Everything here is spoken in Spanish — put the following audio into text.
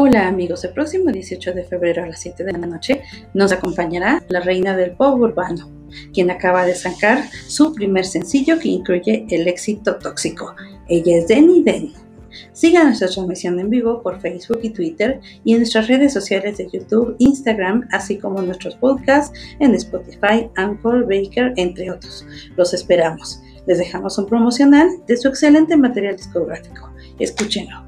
Hola amigos, el próximo 18 de febrero a las 7 de la noche nos acompañará la reina del pop urbano, quien acaba de sacar su primer sencillo que incluye el éxito tóxico. Ella es Denny Denny. Siga nuestra transmisión en vivo por Facebook y Twitter y en nuestras redes sociales de YouTube, Instagram, así como nuestros podcasts en Spotify, Anchor, Baker, entre otros. Los esperamos. Les dejamos un promocional de su excelente material discográfico. Escúchenlo.